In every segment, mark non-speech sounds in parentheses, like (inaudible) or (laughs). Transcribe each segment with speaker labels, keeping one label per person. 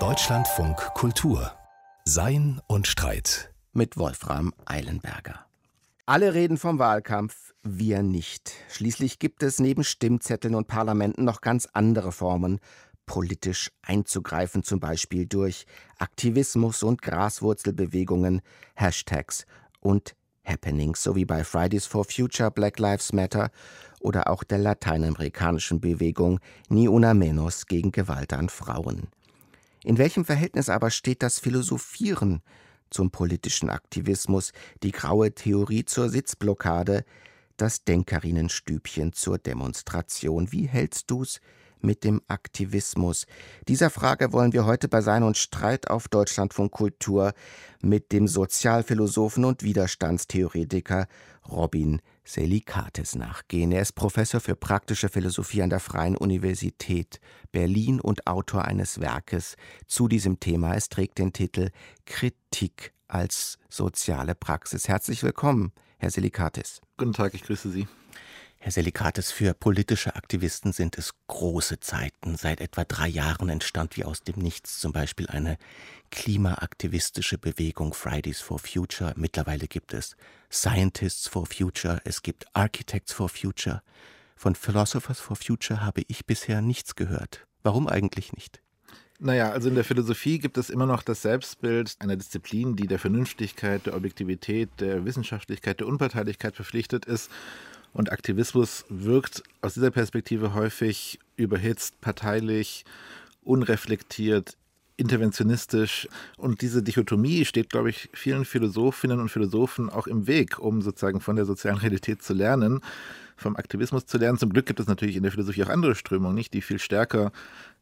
Speaker 1: Deutschlandfunk Kultur Sein und Streit
Speaker 2: mit Wolfram Eilenberger. Alle reden vom Wahlkampf, wir nicht. Schließlich gibt es neben Stimmzetteln und Parlamenten noch ganz andere Formen, politisch einzugreifen, zum Beispiel durch Aktivismus und Graswurzelbewegungen, Hashtags und Happenings, so wie bei Fridays for Future, Black Lives Matter oder auch der lateinamerikanischen Bewegung Ni Una Menos gegen Gewalt an Frauen. In welchem Verhältnis aber steht das Philosophieren zum politischen Aktivismus, die graue Theorie zur Sitzblockade, das Denkerinnenstübchen zur Demonstration. Wie hältst du's mit dem Aktivismus? Dieser Frage wollen wir heute bei Sein und Streit auf Deutschlandfunk Kultur mit dem Sozialphilosophen und Widerstandstheoretiker Robin Selikates nachgehen. Er ist Professor für praktische Philosophie an der Freien Universität Berlin und Autor eines Werkes zu diesem Thema. Es trägt den Titel Kritik als soziale Praxis. Herzlich willkommen, Herr Selikates.
Speaker 3: Guten Tag, ich grüße Sie.
Speaker 2: Herr Selikates, für politische Aktivisten sind es große Zeiten. Seit etwa drei Jahren entstand wie aus dem Nichts zum Beispiel eine klimaaktivistische Bewegung Fridays for Future. Mittlerweile gibt es Scientists for Future, es gibt Architects for Future. Von Philosophers for Future habe ich bisher nichts gehört. Warum eigentlich nicht?
Speaker 3: Naja, also in der Philosophie gibt es immer noch das Selbstbild einer Disziplin, die der Vernünftigkeit, der Objektivität, der Wissenschaftlichkeit, der Unparteilichkeit verpflichtet ist. Und Aktivismus wirkt aus dieser Perspektive häufig überhitzt, parteilich, unreflektiert, interventionistisch. Und diese Dichotomie steht, glaube ich, vielen Philosophinnen und Philosophen auch im Weg, um sozusagen von der sozialen Realität zu lernen, vom Aktivismus zu lernen. Zum Glück gibt es natürlich in der Philosophie auch andere Strömungen, nicht, die viel stärker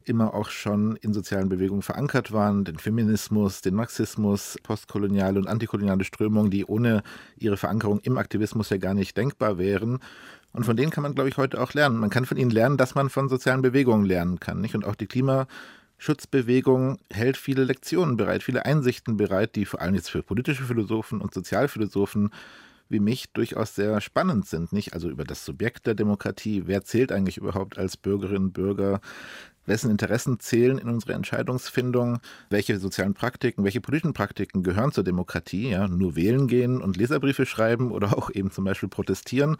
Speaker 3: immer auch schon in sozialen Bewegungen verankert waren, den Feminismus, den Marxismus, postkoloniale und antikoloniale Strömungen, die ohne ihre Verankerung im Aktivismus ja gar nicht denkbar wären. Und von denen kann man, glaube ich, heute auch lernen. Man kann von ihnen lernen, dass man von sozialen Bewegungen lernen kann. Nicht? Und auch die Klimaschutzbewegung hält viele Lektionen bereit, viele Einsichten bereit, die vor allem jetzt für politische Philosophen und Sozialphilosophen wie mich durchaus sehr spannend sind, nicht? Also über das Subjekt der Demokratie, wer zählt eigentlich überhaupt als Bürgerinnen und Bürger, wessen Interessen zählen in unserer Entscheidungsfindung, welche sozialen Praktiken, welche politischen Praktiken gehören zur Demokratie, ja, nur wählen gehen und Leserbriefe schreiben oder auch eben zum Beispiel protestieren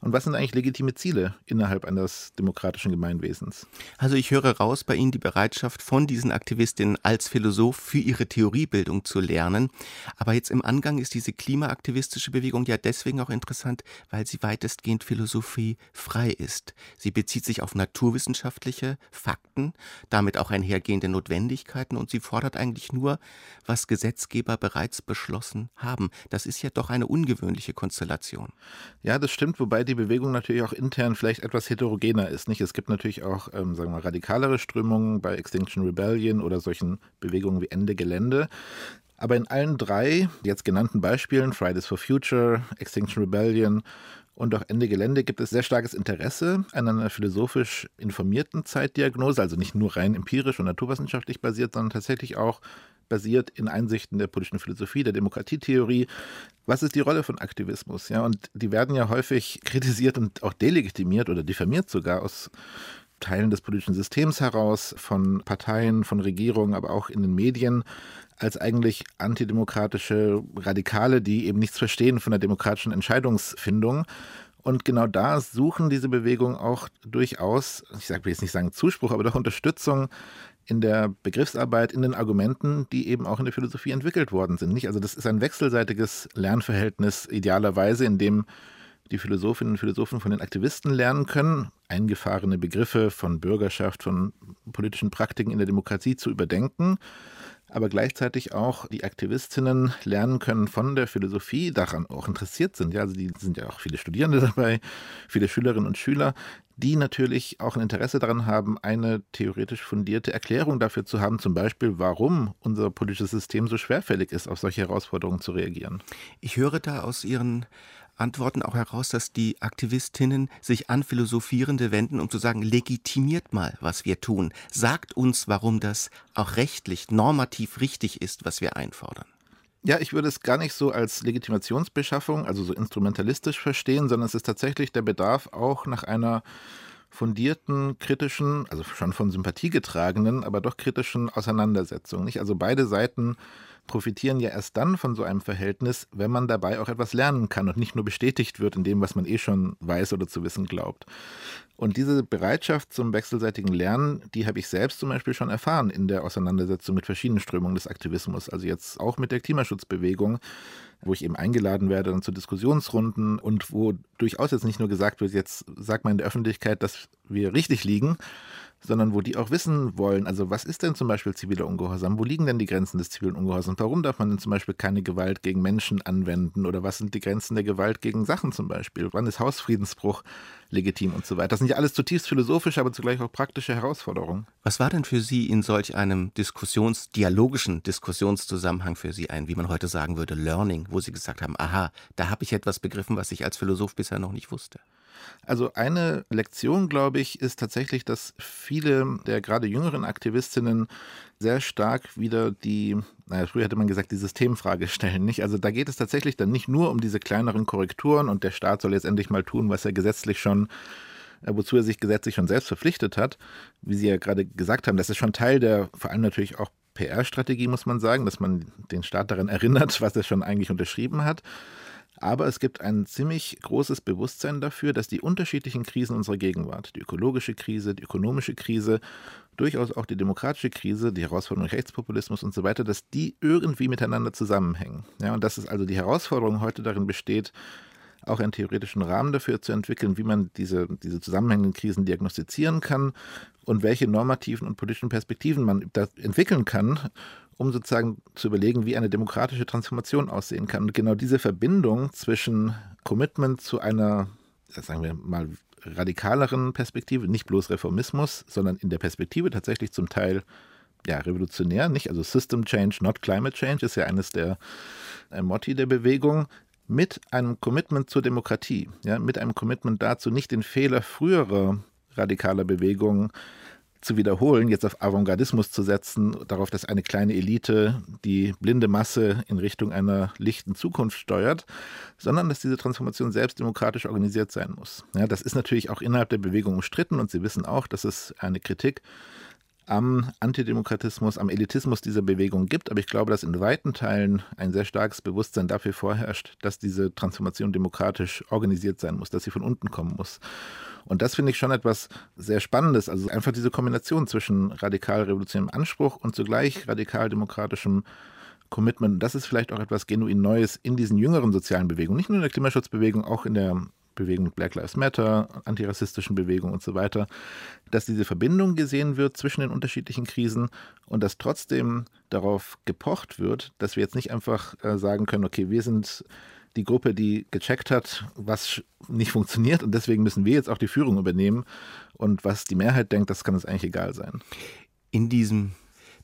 Speaker 3: und was sind eigentlich legitime Ziele innerhalb eines demokratischen Gemeinwesens?
Speaker 2: Also ich höre raus bei Ihnen die Bereitschaft von diesen Aktivistinnen als Philosoph für ihre Theoriebildung zu lernen. Aber jetzt im Angang ist diese klimaaktivistische Bewegung ja deswegen auch interessant, weil sie weitestgehend philosophiefrei ist. Sie bezieht sich auf naturwissenschaftliche Fakten, damit auch einhergehende Notwendigkeiten und sie fordert eigentlich nur, was Gesetzgeber bereits beschlossen haben. Das ist ja doch eine ungewöhnliche Konstellation.
Speaker 3: Ja, das stimmt, wobei die Bewegung natürlich auch intern vielleicht etwas heterogener ist. Nicht? Es gibt natürlich auch, ähm, sagen wir radikalere Strömungen bei Extinction Rebellion oder solchen Bewegungen wie Ende Gelände. Aber in allen drei jetzt genannten Beispielen, Fridays for Future, Extinction Rebellion und auch Ende Gelände, gibt es sehr starkes Interesse an einer philosophisch informierten Zeitdiagnose, also nicht nur rein empirisch und naturwissenschaftlich basiert, sondern tatsächlich auch basiert in Einsichten der politischen Philosophie, der Demokratietheorie. Was ist die Rolle von Aktivismus? Ja, und die werden ja häufig (laughs) kritisiert und auch delegitimiert oder diffamiert sogar aus Teilen des politischen Systems heraus, von Parteien, von Regierungen, aber auch in den Medien als eigentlich antidemokratische Radikale, die eben nichts verstehen von der demokratischen Entscheidungsfindung. Und genau da suchen diese Bewegungen auch durchaus, ich sage jetzt nicht sagen Zuspruch, aber doch Unterstützung in der Begriffsarbeit, in den Argumenten, die eben auch in der Philosophie entwickelt worden sind. Nicht? Also das ist ein wechselseitiges Lernverhältnis idealerweise, in dem die Philosophinnen und Philosophen von den Aktivisten lernen können, eingefahrene Begriffe von Bürgerschaft, von politischen Praktiken in der Demokratie zu überdenken, aber gleichzeitig auch die Aktivistinnen lernen können von der Philosophie, daran auch interessiert sind. Ja, also die sind ja auch viele Studierende dabei, viele Schülerinnen und Schüler, die natürlich auch ein Interesse daran haben, eine theoretisch fundierte Erklärung dafür zu haben, zum Beispiel, warum unser politisches System so schwerfällig ist, auf solche Herausforderungen zu reagieren.
Speaker 2: Ich höre da aus Ihren Antworten auch heraus, dass die Aktivistinnen sich an Philosophierende wenden, um zu sagen, legitimiert mal, was wir tun. Sagt uns, warum das auch rechtlich, normativ richtig ist, was wir einfordern.
Speaker 3: Ja, ich würde es gar nicht so als Legitimationsbeschaffung, also so instrumentalistisch verstehen, sondern es ist tatsächlich der Bedarf auch nach einer fundierten, kritischen, also schon von Sympathie getragenen, aber doch kritischen Auseinandersetzung. Nicht? Also beide Seiten profitieren ja erst dann von so einem Verhältnis, wenn man dabei auch etwas lernen kann und nicht nur bestätigt wird in dem, was man eh schon weiß oder zu wissen glaubt. Und diese Bereitschaft zum wechselseitigen Lernen, die habe ich selbst zum Beispiel schon erfahren in der Auseinandersetzung mit verschiedenen Strömungen des Aktivismus, also jetzt auch mit der Klimaschutzbewegung wo ich eben eingeladen werde dann zu Diskussionsrunden und wo durchaus jetzt nicht nur gesagt wird, jetzt sagt man in der Öffentlichkeit, dass wir richtig liegen, sondern wo die auch wissen wollen, also was ist denn zum Beispiel ziviler Ungehorsam? Wo liegen denn die Grenzen des zivilen Ungehorsams? Warum darf man denn zum Beispiel keine Gewalt gegen Menschen anwenden? Oder was sind die Grenzen der Gewalt gegen Sachen zum Beispiel? Wann ist Hausfriedensbruch legitim und so weiter? Das sind ja alles zutiefst philosophische, aber zugleich auch praktische Herausforderungen.
Speaker 2: Was war denn für Sie in solch einem Diskussions-, dialogischen Diskussionszusammenhang für Sie ein, wie man heute sagen würde, Learning, wo Sie gesagt haben, aha, da habe ich etwas begriffen, was ich als Philosoph bisher noch nicht wusste?
Speaker 3: Also eine Lektion, glaube ich, ist tatsächlich, dass viele der gerade jüngeren Aktivistinnen sehr stark wieder die, naja, früher hätte man gesagt, die Systemfrage stellen. Nicht? Also da geht es tatsächlich dann nicht nur um diese kleineren Korrekturen und der Staat soll jetzt endlich mal tun, was er gesetzlich schon äh, wozu er sich gesetzlich schon selbst verpflichtet hat. Wie Sie ja gerade gesagt haben, das ist schon Teil der, vor allem natürlich auch PR-Strategie, muss man sagen, dass man den Staat daran erinnert, was er schon eigentlich unterschrieben hat. Aber es gibt ein ziemlich großes Bewusstsein dafür, dass die unterschiedlichen Krisen unserer Gegenwart, die ökologische Krise, die ökonomische Krise, durchaus auch die demokratische Krise, die Herausforderung Rechtspopulismus und so weiter, dass die irgendwie miteinander zusammenhängen. Ja, und dass es also die Herausforderung heute darin besteht, auch einen theoretischen Rahmen dafür zu entwickeln, wie man diese, diese zusammenhängenden Krisen diagnostizieren kann und welche normativen und politischen Perspektiven man da entwickeln kann, um sozusagen zu überlegen, wie eine demokratische Transformation aussehen kann. Und genau diese Verbindung zwischen Commitment zu einer, sagen wir mal, radikaleren Perspektive, nicht bloß Reformismus, sondern in der Perspektive tatsächlich zum Teil ja, revolutionär, nicht? Also System Change, not Climate Change ist ja eines der äh, Motti der Bewegung, mit einem Commitment zur Demokratie, ja, mit einem Commitment dazu, nicht den Fehler früherer radikaler Bewegungen zu wiederholen, jetzt auf Avantgardismus zu setzen, darauf, dass eine kleine Elite die blinde Masse in Richtung einer lichten Zukunft steuert, sondern dass diese Transformation selbst demokratisch organisiert sein muss. Ja, das ist natürlich auch innerhalb der Bewegung umstritten und Sie wissen auch, dass es eine Kritik am Antidemokratismus, am Elitismus dieser Bewegung gibt. Aber ich glaube, dass in weiten Teilen ein sehr starkes Bewusstsein dafür vorherrscht, dass diese Transformation demokratisch organisiert sein muss, dass sie von unten kommen muss. Und das finde ich schon etwas sehr Spannendes. Also einfach diese Kombination zwischen radikal-revolutionärem Anspruch und zugleich radikal-demokratischem Commitment. Das ist vielleicht auch etwas genuin Neues in diesen jüngeren sozialen Bewegungen. Nicht nur in der Klimaschutzbewegung, auch in der Bewegung Black Lives Matter, antirassistischen Bewegungen und so weiter, dass diese Verbindung gesehen wird zwischen den unterschiedlichen Krisen und dass trotzdem darauf gepocht wird, dass wir jetzt nicht einfach äh, sagen können, okay, wir sind die Gruppe, die gecheckt hat, was nicht funktioniert und deswegen müssen wir jetzt auch die Führung übernehmen und was die Mehrheit denkt, das kann uns eigentlich egal sein.
Speaker 2: In diesem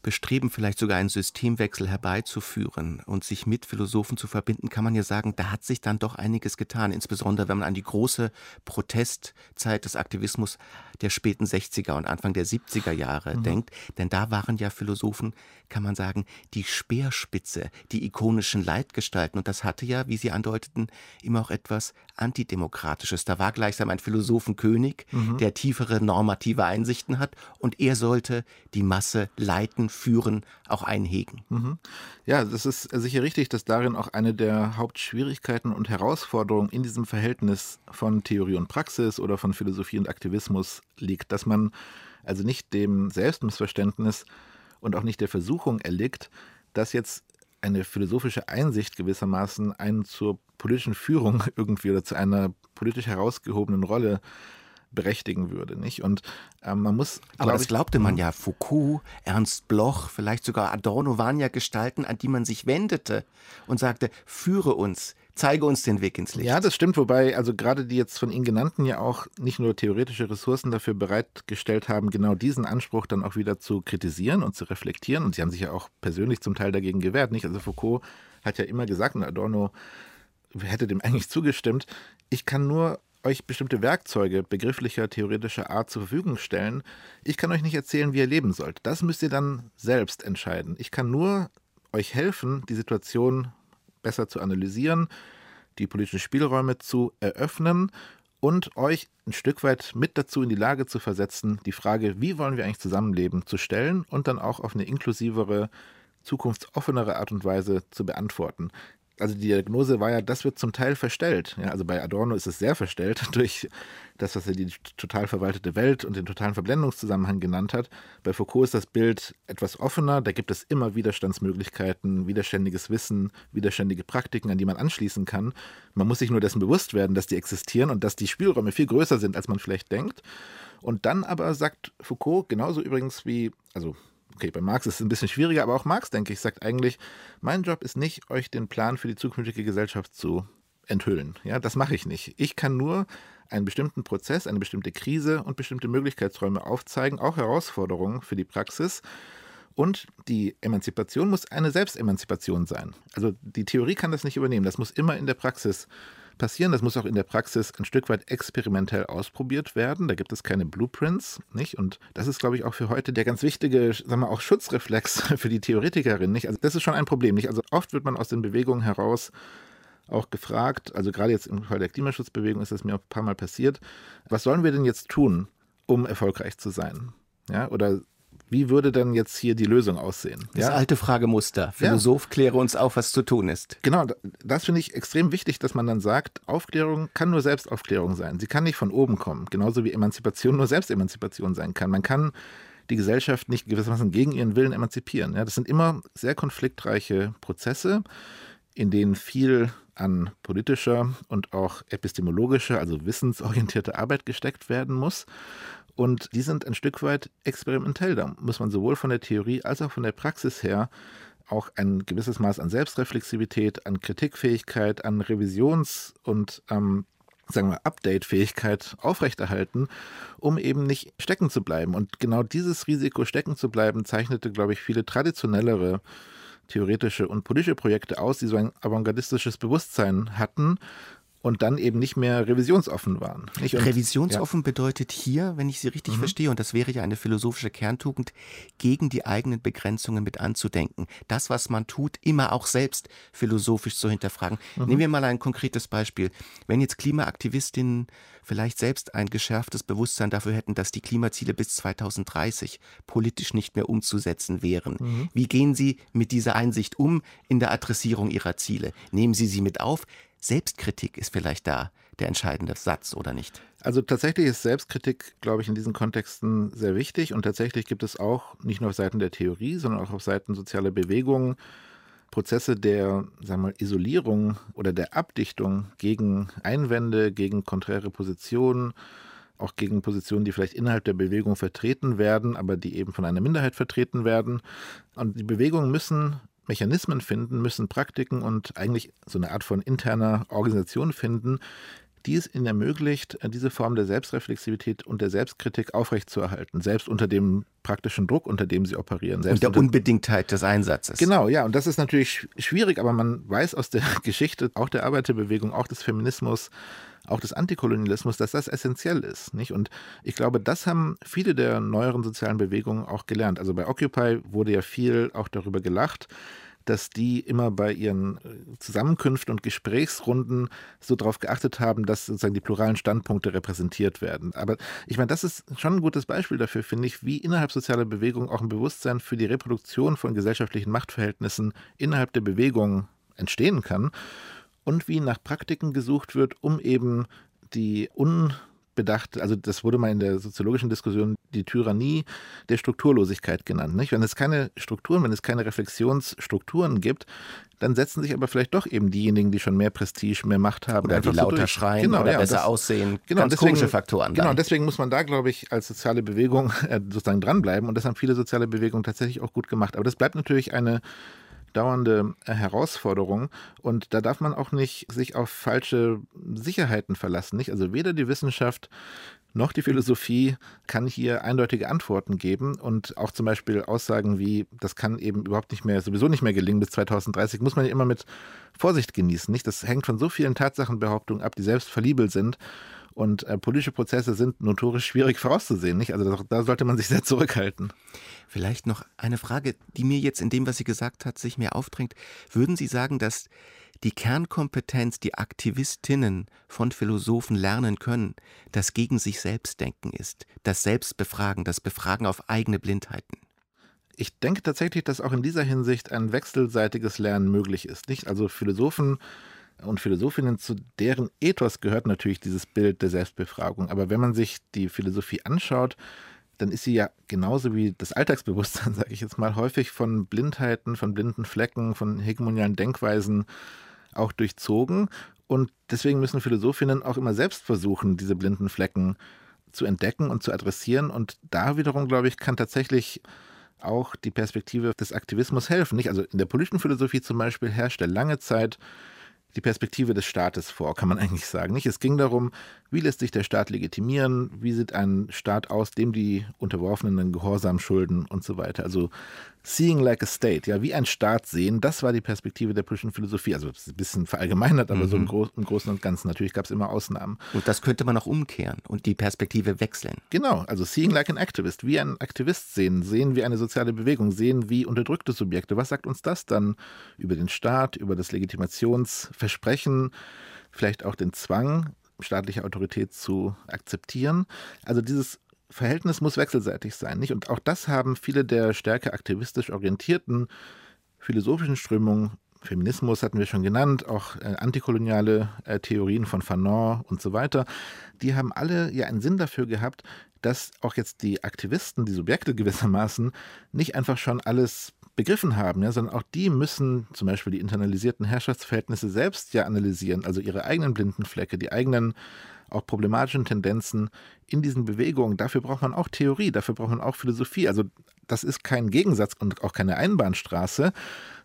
Speaker 2: bestreben, vielleicht sogar einen Systemwechsel herbeizuführen und sich mit Philosophen zu verbinden, kann man ja sagen, da hat sich dann doch einiges getan. Insbesondere wenn man an die große Protestzeit des Aktivismus der späten 60er und Anfang der 70er Jahre mhm. denkt. Denn da waren ja Philosophen, kann man sagen, die Speerspitze, die ikonischen Leitgestalten. Und das hatte ja, wie Sie andeuteten, immer auch etwas Antidemokratisches. Da war gleichsam ein Philosophenkönig, mhm. der tiefere normative Einsichten hat und er sollte die Masse leiten, führen, auch einhegen.
Speaker 3: Mhm. Ja, das ist sicher richtig, dass darin auch eine der Hauptschwierigkeiten und Herausforderungen in diesem Verhältnis von Theorie und Praxis oder von Philosophie und Aktivismus liegt, dass man also nicht dem Selbstmissverständnis und auch nicht der Versuchung erliegt, dass jetzt eine philosophische Einsicht gewissermaßen einen zur politischen Führung (laughs) irgendwie oder zu einer politisch herausgehobenen Rolle berechtigen würde, nicht? Und äh, man muss.
Speaker 2: Aber das glaubte man hm? ja. Foucault, Ernst Bloch, vielleicht sogar Adorno waren ja Gestalten, an die man sich wendete und sagte: Führe uns, zeige uns den Weg ins Licht.
Speaker 3: Ja, das stimmt, wobei also gerade die jetzt von Ihnen genannten ja auch nicht nur theoretische Ressourcen dafür bereitgestellt haben, genau diesen Anspruch dann auch wieder zu kritisieren und zu reflektieren. Und sie haben sich ja auch persönlich zum Teil dagegen gewehrt, nicht? Also Foucault hat ja immer gesagt, und Adorno hätte dem (laughs) eigentlich zugestimmt, ich kann nur euch bestimmte Werkzeuge begrifflicher, theoretischer Art zur Verfügung stellen. Ich kann euch nicht erzählen, wie ihr leben sollt. Das müsst ihr dann selbst entscheiden. Ich kann nur euch helfen, die Situation besser zu analysieren, die politischen Spielräume zu eröffnen und euch ein Stück weit mit dazu in die Lage zu versetzen, die Frage, wie wollen wir eigentlich zusammenleben, zu stellen und dann auch auf eine inklusivere, zukunftsoffenere Art und Weise zu beantworten also die Diagnose war ja, das wird zum Teil verstellt. Ja, also bei Adorno ist es sehr verstellt (laughs) durch das, was er die total verwaltete Welt und den totalen Verblendungszusammenhang genannt hat. Bei Foucault ist das Bild etwas offener. Da gibt es immer Widerstandsmöglichkeiten, widerständiges Wissen, widerständige Praktiken, an die man anschließen kann. Man muss sich nur dessen bewusst werden, dass die existieren und dass die Spielräume viel größer sind, als man vielleicht denkt. Und dann aber sagt Foucault, genauso übrigens wie, also okay, bei Marx ist es ein bisschen schwieriger, aber auch Marx, denke ich, sagt eigentlich, mein Job ist nicht, euch den Plan für die zukünftige Gesellschaft zu enthüllen. Ja, das mache ich nicht. Ich kann nur einen bestimmten Prozess, eine bestimmte Krise und bestimmte Möglichkeitsräume aufzeigen, auch Herausforderungen für die Praxis. Und die Emanzipation muss eine Selbstemanzipation sein. Also die Theorie kann das nicht übernehmen. Das muss immer in der Praxis passieren. Das muss auch in der Praxis ein Stück weit experimentell ausprobiert werden. Da gibt es keine Blueprints, nicht? Und das ist, glaube ich, auch für heute der ganz wichtige, sagen wir auch Schutzreflex (laughs) für die Theoretikerin, nicht? Also das ist schon ein Problem, nicht? Also oft wird man aus den Bewegungen heraus auch gefragt, also gerade jetzt im Fall der Klimaschutzbewegung ist das mir ein paar Mal passiert, was sollen wir denn jetzt tun, um erfolgreich zu sein? Ja, oder wie würde dann jetzt hier die Lösung aussehen?
Speaker 2: Das ja? alte Fragemuster. Philosoph, ja. kläre uns auf, was zu tun ist.
Speaker 3: Genau, das finde ich extrem wichtig, dass man dann sagt, Aufklärung kann nur Selbstaufklärung sein. Sie kann nicht von oben kommen. Genauso wie Emanzipation nur Selbstemanzipation sein kann. Man kann die Gesellschaft nicht gewissermaßen gegen ihren Willen emanzipieren. Ja, das sind immer sehr konfliktreiche Prozesse, in denen viel an politischer und auch epistemologischer, also wissensorientierter Arbeit gesteckt werden muss. Und die sind ein Stück weit experimentell. Da muss man sowohl von der Theorie als auch von der Praxis her auch ein gewisses Maß an Selbstreflexivität, an Kritikfähigkeit, an Revisions- und ähm, sagen wir, Update-Fähigkeit aufrechterhalten, um eben nicht stecken zu bleiben. Und genau dieses Risiko, stecken zu bleiben, zeichnete, glaube ich, viele traditionellere theoretische und politische Projekte aus, die so ein avantgardistisches Bewusstsein hatten und dann eben nicht mehr revisionsoffen waren. Und,
Speaker 2: revisionsoffen ja. bedeutet hier, wenn ich Sie richtig mhm. verstehe, und das wäre ja eine philosophische Kerntugend, gegen die eigenen Begrenzungen mit anzudenken. Das, was man tut, immer auch selbst philosophisch zu hinterfragen. Mhm. Nehmen wir mal ein konkretes Beispiel. Wenn jetzt Klimaaktivistinnen vielleicht selbst ein geschärftes Bewusstsein dafür hätten, dass die Klimaziele bis 2030 politisch nicht mehr umzusetzen wären. Mhm. Wie gehen Sie mit dieser Einsicht um in der Adressierung Ihrer Ziele? Nehmen Sie sie mit auf? Selbstkritik ist vielleicht da der entscheidende Satz, oder nicht?
Speaker 3: Also tatsächlich ist Selbstkritik, glaube ich, in diesen Kontexten sehr wichtig. Und tatsächlich gibt es auch nicht nur auf Seiten der Theorie, sondern auch auf Seiten sozialer Bewegungen Prozesse der sagen wir, Isolierung oder der Abdichtung gegen Einwände, gegen konträre Positionen, auch gegen Positionen, die vielleicht innerhalb der Bewegung vertreten werden, aber die eben von einer Minderheit vertreten werden. Und die Bewegungen müssen Mechanismen finden, müssen Praktiken und eigentlich so eine Art von interner Organisation finden, die es ihnen ermöglicht, diese Form der Selbstreflexivität und der Selbstkritik aufrechtzuerhalten, selbst unter dem praktischen Druck, unter dem sie operieren.
Speaker 2: Selbst und der Unbedingtheit des Einsatzes.
Speaker 3: Genau, ja, und das ist natürlich schwierig, aber man weiß aus der (laughs) Geschichte, auch der Arbeiterbewegung, auch des Feminismus, auch des Antikolonialismus, dass das essentiell ist. Nicht? Und ich glaube, das haben viele der neueren sozialen Bewegungen auch gelernt. Also bei Occupy wurde ja viel auch darüber gelacht, dass die immer bei ihren äh, Zusammenkünften und Gesprächsrunden so darauf geachtet haben, dass sozusagen die pluralen Standpunkte repräsentiert werden. Aber ich meine, das ist schon ein gutes Beispiel dafür, finde ich, wie innerhalb sozialer Bewegungen auch ein Bewusstsein für die Reproduktion von gesellschaftlichen Machtverhältnissen innerhalb der Bewegung entstehen kann und wie nach Praktiken gesucht wird, um eben die unbedacht, also das wurde mal in der soziologischen Diskussion die Tyrannie der Strukturlosigkeit genannt. Nicht? Wenn es keine Strukturen, wenn es keine Reflexionsstrukturen gibt, dann setzen sich aber vielleicht doch eben diejenigen, die schon mehr Prestige, mehr Macht haben.
Speaker 2: Oder die lauter so schreien genau, oder ja, besser das, aussehen.
Speaker 3: Genau,
Speaker 2: Ganz
Speaker 3: deswegen,
Speaker 2: komische Faktoren.
Speaker 3: Genau, dann. deswegen muss man da, glaube ich, als soziale Bewegung äh, sozusagen dranbleiben. Und das haben viele soziale Bewegungen tatsächlich auch gut gemacht. Aber das bleibt natürlich eine dauernde Herausforderung und da darf man auch nicht sich auf falsche Sicherheiten verlassen. Nicht? Also weder die Wissenschaft noch die Philosophie kann hier eindeutige Antworten geben und auch zum Beispiel Aussagen wie, das kann eben überhaupt nicht mehr, sowieso nicht mehr gelingen bis 2030, muss man ja immer mit Vorsicht genießen. Nicht? Das hängt von so vielen Tatsachenbehauptungen ab, die selbst verliebel sind. Und äh, politische Prozesse sind notorisch schwierig vorauszusehen. Nicht? Also da, da sollte man sich sehr zurückhalten.
Speaker 2: Vielleicht noch eine Frage, die mir jetzt in dem, was sie gesagt hat, sich mir aufdrängt. Würden Sie sagen, dass die Kernkompetenz, die Aktivistinnen von Philosophen lernen können, das gegen sich selbst denken ist, das Selbstbefragen, das Befragen auf eigene Blindheiten.
Speaker 3: Ich denke tatsächlich, dass auch in dieser Hinsicht ein wechselseitiges Lernen möglich ist. Nicht? Also Philosophen und Philosophinnen, zu deren Ethos gehört natürlich dieses Bild der Selbstbefragung. Aber wenn man sich die Philosophie anschaut, dann ist sie ja genauso wie das Alltagsbewusstsein, (laughs) sage ich jetzt mal, häufig von Blindheiten, von blinden Flecken, von hegemonialen Denkweisen auch durchzogen. Und deswegen müssen Philosophinnen auch immer selbst versuchen, diese blinden Flecken zu entdecken und zu adressieren. Und da wiederum, glaube ich, kann tatsächlich auch die Perspektive des Aktivismus helfen. Nicht? Also in der politischen Philosophie zum Beispiel herrschte lange Zeit die Perspektive des Staates vor, kann man eigentlich sagen. Nicht? Es ging darum, wie lässt sich der Staat legitimieren, wie sieht ein Staat aus, dem die Unterworfenen Gehorsam schulden und so weiter. Also Seeing like a state, ja, wie ein Staat sehen, das war die Perspektive der politischen Philosophie. Also ein bisschen verallgemeinert, aber mhm. so im, Gro im, Großen und Ganzen. Natürlich gab es immer Ausnahmen.
Speaker 2: Und das könnte man auch umkehren und die Perspektive wechseln.
Speaker 3: Genau, also Seeing like an activist, wie ein Aktivist sehen, sehen wie eine soziale Bewegung, sehen wie unterdrückte Subjekte. Was sagt uns das dann über den Staat, über das Legitimationsversprechen, vielleicht auch den Zwang, staatliche Autorität zu akzeptieren? Also dieses Verhältnis muss wechselseitig sein, nicht? Und auch das haben viele der stärker aktivistisch orientierten philosophischen Strömungen, Feminismus hatten wir schon genannt, auch äh, antikoloniale äh, Theorien von Fanon und so weiter, die haben alle ja einen Sinn dafür gehabt, dass auch jetzt die Aktivisten, die Subjekte gewissermaßen, nicht einfach schon alles begriffen haben, ja, sondern auch die müssen zum Beispiel die internalisierten Herrschaftsverhältnisse selbst ja analysieren, also ihre eigenen blinden Flecke, die eigenen auch problematischen Tendenzen in diesen Bewegungen. Dafür braucht man auch Theorie, dafür braucht man auch Philosophie. Also das ist kein Gegensatz und auch keine Einbahnstraße,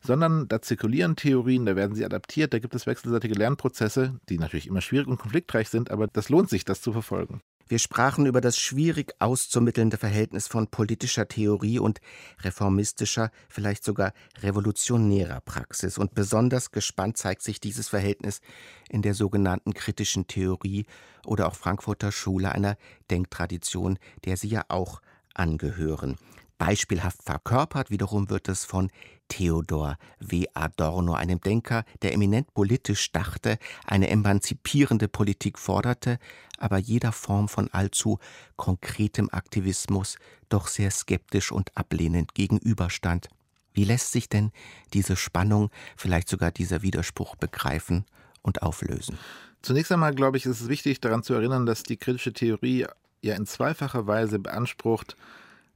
Speaker 3: sondern da zirkulieren Theorien, da werden sie adaptiert, da gibt es wechselseitige Lernprozesse, die natürlich immer schwierig und konfliktreich sind, aber das lohnt sich, das zu verfolgen.
Speaker 2: Wir sprachen über das schwierig auszumittelnde Verhältnis von politischer Theorie und reformistischer, vielleicht sogar revolutionärer Praxis. Und besonders gespannt zeigt sich dieses Verhältnis in der sogenannten kritischen Theorie oder auch Frankfurter Schule, einer Denktradition, der Sie ja auch angehören. Beispielhaft verkörpert wiederum wird es von Theodor W. Adorno, einem Denker, der eminent politisch dachte, eine emanzipierende Politik forderte, aber jeder Form von allzu konkretem Aktivismus doch sehr skeptisch und ablehnend gegenüberstand. Wie lässt sich denn diese Spannung, vielleicht sogar dieser Widerspruch begreifen und auflösen?
Speaker 3: Zunächst einmal, glaube ich, ist es wichtig daran zu erinnern, dass die kritische Theorie ja in zweifacher Weise beansprucht,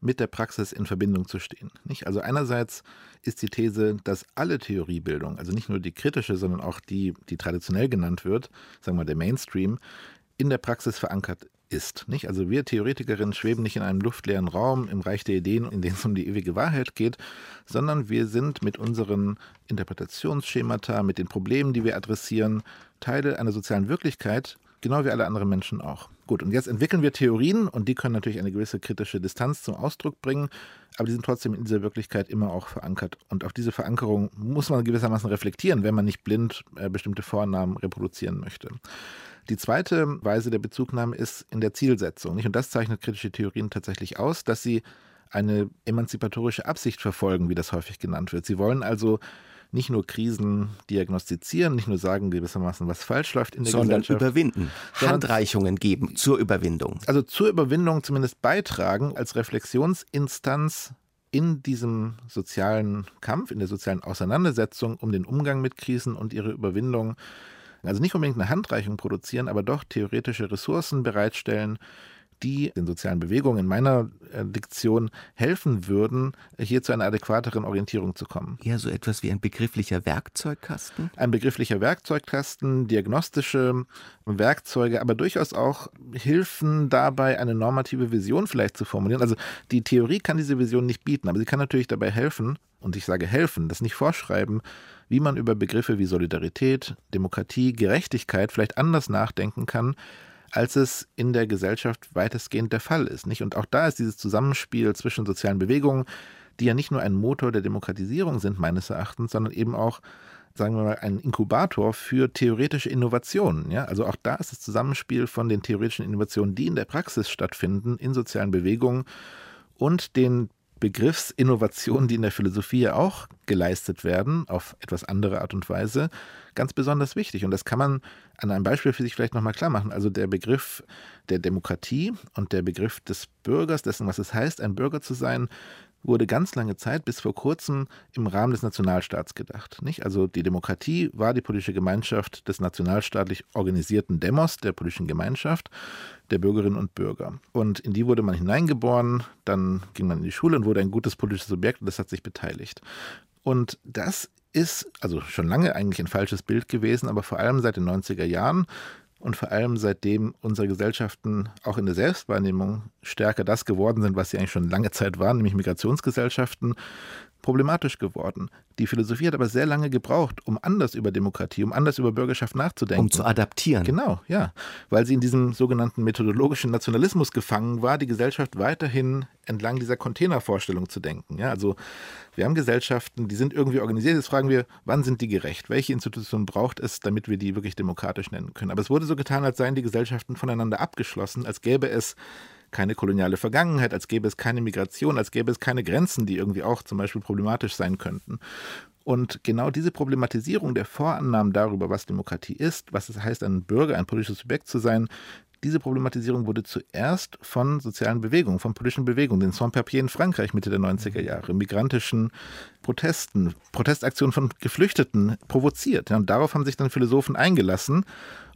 Speaker 3: mit der Praxis in Verbindung zu stehen. Nicht? Also einerseits ist die These, dass alle Theoriebildung, also nicht nur die kritische, sondern auch die, die traditionell genannt wird, sagen wir mal der Mainstream, in der Praxis verankert ist. Nicht? Also wir Theoretikerinnen schweben nicht in einem luftleeren Raum im Reich der Ideen, in dem es um die ewige Wahrheit geht, sondern wir sind mit unseren Interpretationsschemata, mit den Problemen, die wir adressieren, Teile einer sozialen Wirklichkeit, genau wie alle anderen Menschen auch. Gut, und jetzt entwickeln wir Theorien und die können natürlich eine gewisse kritische Distanz zum Ausdruck bringen, aber die sind trotzdem in dieser Wirklichkeit immer auch verankert. Und auf diese Verankerung muss man gewissermaßen reflektieren, wenn man nicht blind äh, bestimmte Vornamen reproduzieren möchte. Die zweite Weise der Bezugnahme ist in der Zielsetzung. Nicht? Und das zeichnet kritische Theorien tatsächlich aus, dass sie eine emanzipatorische Absicht verfolgen, wie das häufig genannt wird. Sie wollen also nicht nur Krisen diagnostizieren, nicht nur sagen gewissermaßen, was falsch läuft in der
Speaker 2: sondern
Speaker 3: Gesellschaft.
Speaker 2: Überwinden, sondern Handreichungen geben zur Überwindung.
Speaker 3: Also zur Überwindung zumindest beitragen als Reflexionsinstanz in diesem sozialen Kampf, in der sozialen Auseinandersetzung um den Umgang mit Krisen und ihre Überwindung. Also nicht unbedingt eine Handreichung produzieren, aber doch theoretische Ressourcen bereitstellen, die den sozialen Bewegungen in meiner äh, Diktion helfen würden, hier zu einer adäquateren Orientierung zu kommen.
Speaker 2: Eher so etwas wie ein begrifflicher Werkzeugkasten?
Speaker 3: Ein begrifflicher Werkzeugkasten, diagnostische Werkzeuge, aber durchaus auch Hilfen dabei, eine normative Vision vielleicht zu formulieren. Also die Theorie kann diese Vision nicht bieten, aber sie kann natürlich dabei helfen, und ich sage helfen, das nicht vorschreiben, wie man über Begriffe wie Solidarität, Demokratie, Gerechtigkeit vielleicht anders nachdenken kann, als es in der Gesellschaft weitestgehend der Fall ist. Nicht? Und auch da ist dieses Zusammenspiel zwischen sozialen Bewegungen, die ja nicht nur ein Motor der Demokratisierung sind, meines Erachtens, sondern eben auch, sagen wir mal, ein Inkubator für theoretische Innovationen. Ja? Also auch da ist das Zusammenspiel von den theoretischen Innovationen, die in der Praxis stattfinden, in sozialen Bewegungen und den Begriffsinnovationen, die in der Philosophie ja auch geleistet werden, auf etwas andere Art und Weise, ganz besonders wichtig. Und das kann man an einem Beispiel für sich vielleicht nochmal klar machen. Also der Begriff der Demokratie und der Begriff des Bürgers, dessen, was es heißt, ein Bürger zu sein, wurde ganz lange Zeit bis vor kurzem im Rahmen des Nationalstaats gedacht. Nicht? Also die Demokratie war die politische Gemeinschaft des nationalstaatlich organisierten Demos, der politischen Gemeinschaft der Bürgerinnen und Bürger. Und in die wurde man hineingeboren, dann ging man in die Schule und wurde ein gutes politisches Subjekt und das hat sich beteiligt. Und das ist also schon lange eigentlich ein falsches Bild gewesen, aber vor allem seit den 90er Jahren und vor allem seitdem unsere Gesellschaften auch in der Selbstwahrnehmung stärker das geworden sind, was sie eigentlich schon lange Zeit waren, nämlich Migrationsgesellschaften, problematisch geworden. Die Philosophie hat aber sehr lange gebraucht, um anders über Demokratie, um anders über Bürgerschaft nachzudenken.
Speaker 2: Um zu adaptieren.
Speaker 3: Genau, ja. Weil sie in diesem sogenannten methodologischen Nationalismus gefangen war, die Gesellschaft weiterhin entlang dieser Containervorstellung zu denken. Ja, also wir haben Gesellschaften, die sind irgendwie organisiert. Jetzt fragen wir, wann sind die gerecht? Welche Institution braucht es, damit wir die wirklich demokratisch nennen können? Aber es wurde so getan, als seien die Gesellschaften voneinander abgeschlossen, als gäbe es keine koloniale Vergangenheit, als gäbe es keine Migration, als gäbe es keine Grenzen, die irgendwie auch zum Beispiel problematisch sein könnten. Und genau diese Problematisierung der Vorannahmen darüber, was Demokratie ist, was es heißt, ein Bürger, ein politisches Subjekt zu sein, diese Problematisierung wurde zuerst von sozialen Bewegungen, von politischen Bewegungen, den Sans-Papiers in Frankreich Mitte der 90er Jahre, migrantischen Protesten, Protestaktionen von Geflüchteten provoziert. und darauf haben sich dann Philosophen eingelassen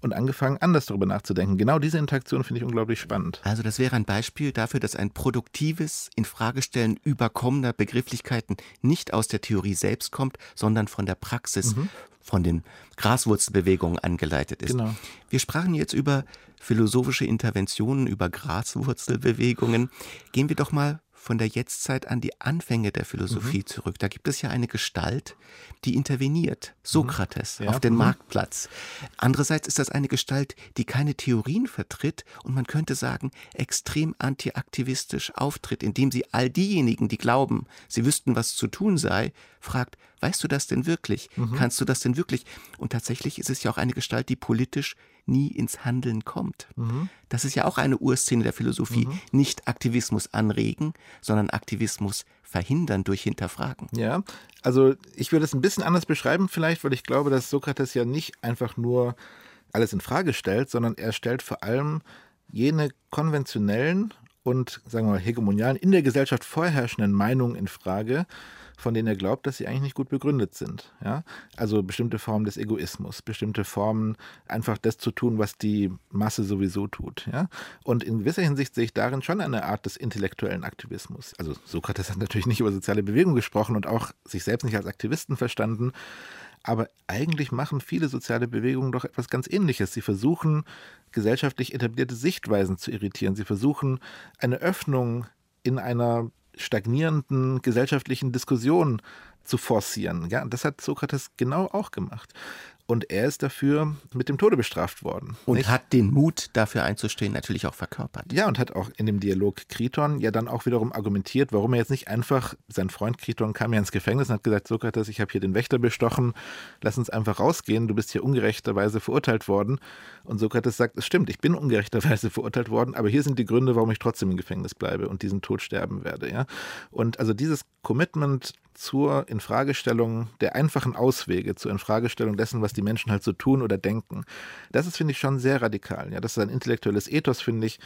Speaker 3: und angefangen, anders darüber nachzudenken. Genau diese Interaktion finde ich unglaublich spannend.
Speaker 2: Also das wäre ein Beispiel dafür, dass ein produktives Infragestellen überkommener Begrifflichkeiten nicht aus der Theorie selbst kommt, sondern von der Praxis, mhm. Von den Graswurzelbewegungen angeleitet ist. Genau. Wir sprachen jetzt über philosophische Interventionen, über Graswurzelbewegungen. Gehen wir doch mal von der Jetztzeit an die Anfänge der Philosophie mhm. zurück. Da gibt es ja eine Gestalt, die interveniert, Sokrates, mhm. ja. auf den mhm. Marktplatz. Andererseits ist das eine Gestalt, die keine Theorien vertritt und man könnte sagen, extrem antiaktivistisch auftritt, indem sie all diejenigen, die glauben, sie wüssten, was zu tun sei, fragt, weißt du das denn wirklich? Mhm. Kannst du das denn wirklich? Und tatsächlich ist es ja auch eine Gestalt, die politisch nie ins Handeln kommt. Mhm. Das ist ja auch eine Urszene der Philosophie. Mhm. Nicht Aktivismus anregen, sondern Aktivismus verhindern durch Hinterfragen.
Speaker 3: Ja, also ich würde es ein bisschen anders beschreiben vielleicht, weil ich glaube, dass Sokrates ja nicht einfach nur alles in Frage stellt, sondern er stellt vor allem jene konventionellen und sagen wir mal hegemonialen in der Gesellschaft vorherrschenden Meinungen in Frage, von denen er glaubt, dass sie eigentlich nicht gut begründet sind. Ja? Also bestimmte Formen des Egoismus, bestimmte Formen, einfach das zu tun, was die Masse sowieso tut. Ja? Und in gewisser Hinsicht sehe ich darin schon eine Art des intellektuellen Aktivismus. Also Sokrates hat natürlich nicht über soziale Bewegung gesprochen und auch sich selbst nicht als Aktivisten verstanden. Aber eigentlich machen viele soziale Bewegungen doch etwas ganz Ähnliches. Sie versuchen, gesellschaftlich etablierte Sichtweisen zu irritieren. Sie versuchen, eine Öffnung in einer stagnierenden gesellschaftlichen Diskussion zu forcieren. Ja, das hat Sokrates genau auch gemacht. Und er ist dafür mit dem Tode bestraft worden.
Speaker 2: Und nicht? hat den Mut, dafür einzustehen, natürlich auch verkörpert.
Speaker 3: Ja, und hat auch in dem Dialog Kriton ja dann auch wiederum argumentiert, warum er jetzt nicht einfach, sein Freund Kriton kam ja ins Gefängnis und hat gesagt, Sokrates, ich habe hier den Wächter bestochen, lass uns einfach rausgehen, du bist hier ungerechterweise verurteilt worden. Und Sokrates sagt, es stimmt, ich bin ungerechterweise (laughs) verurteilt worden, aber hier sind die Gründe, warum ich trotzdem im Gefängnis bleibe und diesen Tod sterben werde. Ja? Und also dieses Commitment zur Infragestellung der einfachen Auswege, zur Infragestellung dessen, was die Menschen halt so tun oder denken. Das ist, finde ich, schon sehr radikal. Ja, das ist ein intellektuelles Ethos, finde ich,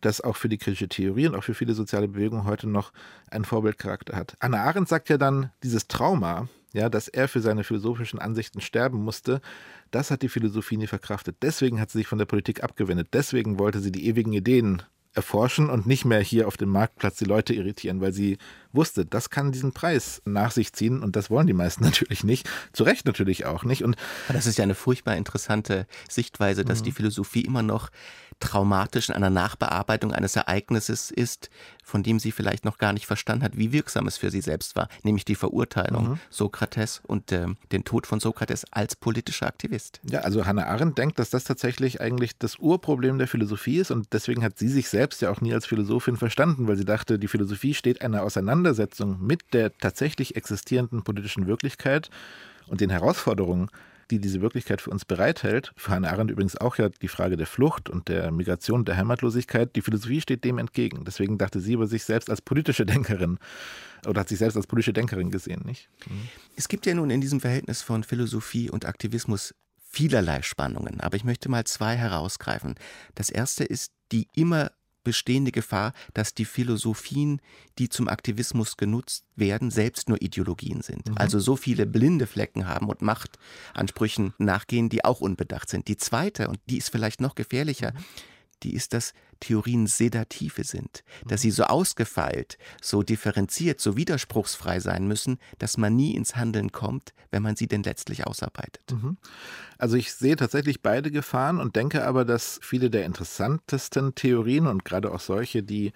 Speaker 3: das auch für die kritische Theorie und auch für viele soziale Bewegungen heute noch einen Vorbildcharakter hat. Anna Arendt sagt ja dann, dieses Trauma, ja, dass er für seine philosophischen Ansichten sterben musste, das hat die Philosophie nie verkraftet. Deswegen hat sie sich von der Politik abgewendet. Deswegen wollte sie die ewigen Ideen erforschen und nicht mehr hier auf dem Marktplatz die Leute irritieren, weil sie wusste, das kann diesen Preis nach sich ziehen und das wollen die meisten (laughs) natürlich nicht. Zu Recht natürlich auch nicht. Und
Speaker 2: das ist ja eine furchtbar interessante Sichtweise, dass mhm. die Philosophie immer noch traumatisch in einer Nachbearbeitung eines Ereignisses ist, von dem sie vielleicht noch gar nicht verstanden hat, wie wirksam es für sie selbst war, nämlich die Verurteilung mhm. Sokrates und äh, den Tod von Sokrates als politischer Aktivist.
Speaker 3: Ja, also Hannah Arendt denkt, dass das tatsächlich eigentlich das Urproblem der Philosophie ist und deswegen hat sie sich selbst ja auch nie als Philosophin verstanden, weil sie dachte, die Philosophie steht einer Auseinandersetzung mit der tatsächlich existierenden politischen Wirklichkeit und den Herausforderungen die diese Wirklichkeit für uns bereithält. Für Hannah Arendt übrigens auch ja die Frage der Flucht und der Migration, der Heimatlosigkeit. Die Philosophie steht dem entgegen. Deswegen dachte sie über sich selbst als politische Denkerin oder hat sich selbst als politische Denkerin gesehen, nicht?
Speaker 2: Mhm. Es gibt ja nun in diesem Verhältnis von Philosophie und Aktivismus vielerlei Spannungen, aber ich möchte mal zwei herausgreifen. Das erste ist die immer bestehende Gefahr, dass die Philosophien, die zum Aktivismus genutzt werden, selbst nur Ideologien sind. Mhm. Also so viele blinde Flecken haben und Machtansprüchen nachgehen, die auch unbedacht sind. Die zweite, und die ist vielleicht noch gefährlicher, mhm die ist, dass Theorien Sedative sind, dass sie so ausgefeilt, so differenziert, so widerspruchsfrei sein müssen, dass man nie ins Handeln kommt, wenn man sie denn letztlich ausarbeitet. Mhm.
Speaker 3: Also ich sehe tatsächlich beide Gefahren und denke aber, dass viele der interessantesten Theorien und gerade auch solche, die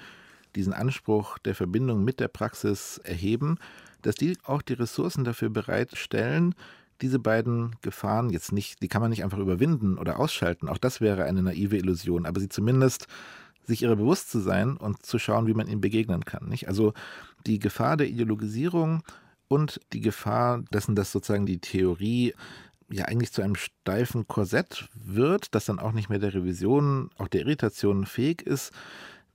Speaker 3: diesen Anspruch der Verbindung mit der Praxis erheben, dass die auch die Ressourcen dafür bereitstellen, diese beiden Gefahren jetzt nicht, die kann man nicht einfach überwinden oder ausschalten. Auch das wäre eine naive Illusion, aber sie zumindest sich ihrer bewusst zu sein und zu schauen, wie man ihnen begegnen kann. Nicht? Also die Gefahr der Ideologisierung und die Gefahr dessen, dass sozusagen die Theorie ja eigentlich zu einem steifen Korsett wird, das dann auch nicht mehr der Revision, auch der Irritation fähig ist,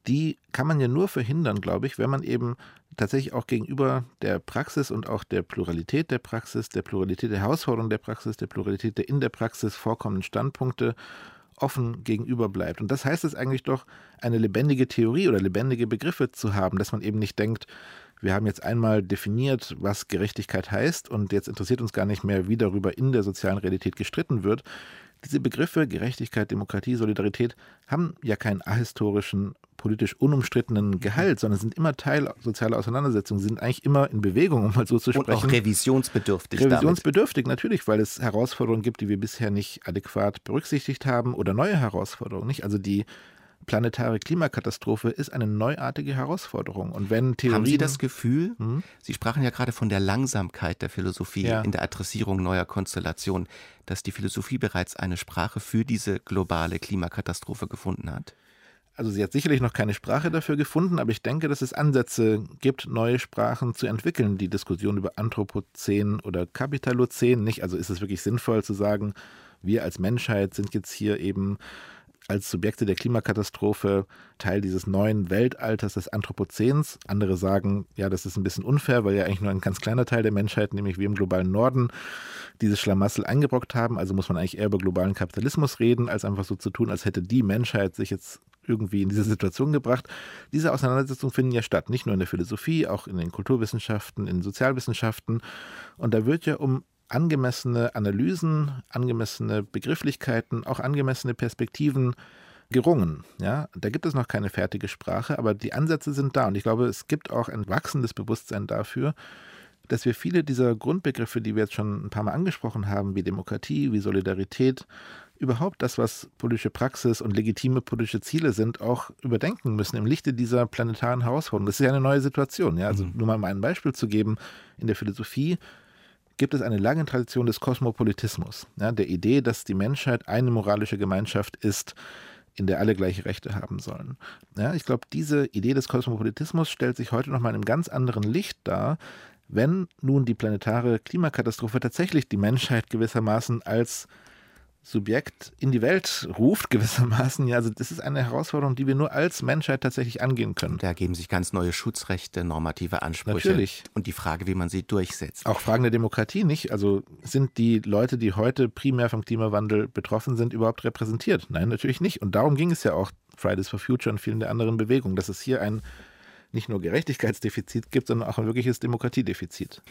Speaker 3: die kann man ja nur verhindern, glaube ich, wenn man eben tatsächlich auch gegenüber der Praxis und auch der Pluralität der Praxis, der Pluralität der Herausforderungen der Praxis, der Pluralität der in der Praxis vorkommenden Standpunkte offen gegenüber bleibt. Und das heißt es eigentlich doch, eine lebendige Theorie oder lebendige Begriffe zu haben, dass man eben nicht denkt, wir haben jetzt einmal definiert, was Gerechtigkeit heißt und jetzt interessiert uns gar nicht mehr, wie darüber in der sozialen Realität gestritten wird. Diese Begriffe Gerechtigkeit, Demokratie, Solidarität haben ja keinen ahistorischen politisch unumstrittenen Gehalt, sondern sind immer Teil sozialer Auseinandersetzungen, sind eigentlich immer in Bewegung, um mal so zu sprechen. Und
Speaker 2: auch revisionsbedürftig.
Speaker 3: Revisionsbedürftig, damit. natürlich, weil es Herausforderungen gibt, die wir bisher nicht adäquat berücksichtigt haben oder neue Herausforderungen, nicht? Also die planetare Klimakatastrophe ist eine neuartige Herausforderung. Und wenn Theorien,
Speaker 2: Haben Sie das Gefühl, hm? Sie sprachen ja gerade von der Langsamkeit der Philosophie ja. in der Adressierung neuer Konstellationen, dass die Philosophie bereits eine Sprache für diese globale Klimakatastrophe gefunden hat?
Speaker 3: Also sie hat sicherlich noch keine Sprache dafür gefunden, aber ich denke, dass es Ansätze gibt, neue Sprachen zu entwickeln. Die Diskussion über Anthropozän oder Kapitalozän nicht. Also ist es wirklich sinnvoll zu sagen, wir als Menschheit sind jetzt hier eben als Subjekte der Klimakatastrophe Teil dieses neuen Weltalters des Anthropozäns. Andere sagen, ja, das ist ein bisschen unfair, weil ja eigentlich nur ein ganz kleiner Teil der Menschheit, nämlich wir im globalen Norden, dieses Schlamassel eingebrockt haben. Also muss man eigentlich eher über globalen Kapitalismus reden, als einfach so zu tun, als hätte die Menschheit sich jetzt irgendwie in diese Situation gebracht. Diese Auseinandersetzungen finden ja statt, nicht nur in der Philosophie, auch in den Kulturwissenschaften, in den Sozialwissenschaften. Und da wird ja um angemessene Analysen, angemessene Begrifflichkeiten, auch angemessene Perspektiven gerungen. Ja, da gibt es noch keine fertige Sprache, aber die Ansätze sind da und ich glaube, es gibt auch ein wachsendes Bewusstsein dafür, dass wir viele dieser Grundbegriffe, die wir jetzt schon ein paar Mal angesprochen haben, wie Demokratie, wie Solidarität, überhaupt das, was politische Praxis und legitime politische Ziele sind, auch überdenken müssen im Lichte dieser planetaren Herausforderung. Das ist ja eine neue Situation. Ja? Also mhm. nur mal ein Beispiel zu geben, in der Philosophie gibt es eine lange Tradition des Kosmopolitismus, ja, der Idee, dass die Menschheit eine moralische Gemeinschaft ist, in der alle gleiche Rechte haben sollen. Ja, ich glaube, diese Idee des Kosmopolitismus stellt sich heute nochmal in einem ganz anderen Licht dar, wenn nun die planetare Klimakatastrophe tatsächlich die Menschheit gewissermaßen als Subjekt in die Welt ruft, (laughs) gewissermaßen. Ja, also das ist eine Herausforderung, die wir nur als Menschheit tatsächlich angehen können.
Speaker 2: Da ergeben sich ganz neue Schutzrechte, normative Ansprüche.
Speaker 3: Natürlich.
Speaker 2: Und die Frage, wie man sie durchsetzt.
Speaker 3: Auch Fragen der Demokratie nicht. Also sind die Leute, die heute primär vom Klimawandel betroffen sind, überhaupt repräsentiert? Nein, natürlich nicht. Und darum ging es ja auch Fridays for Future und vielen der anderen Bewegungen, dass es hier ein nicht nur Gerechtigkeitsdefizit gibt, sondern auch ein wirkliches Demokratiedefizit.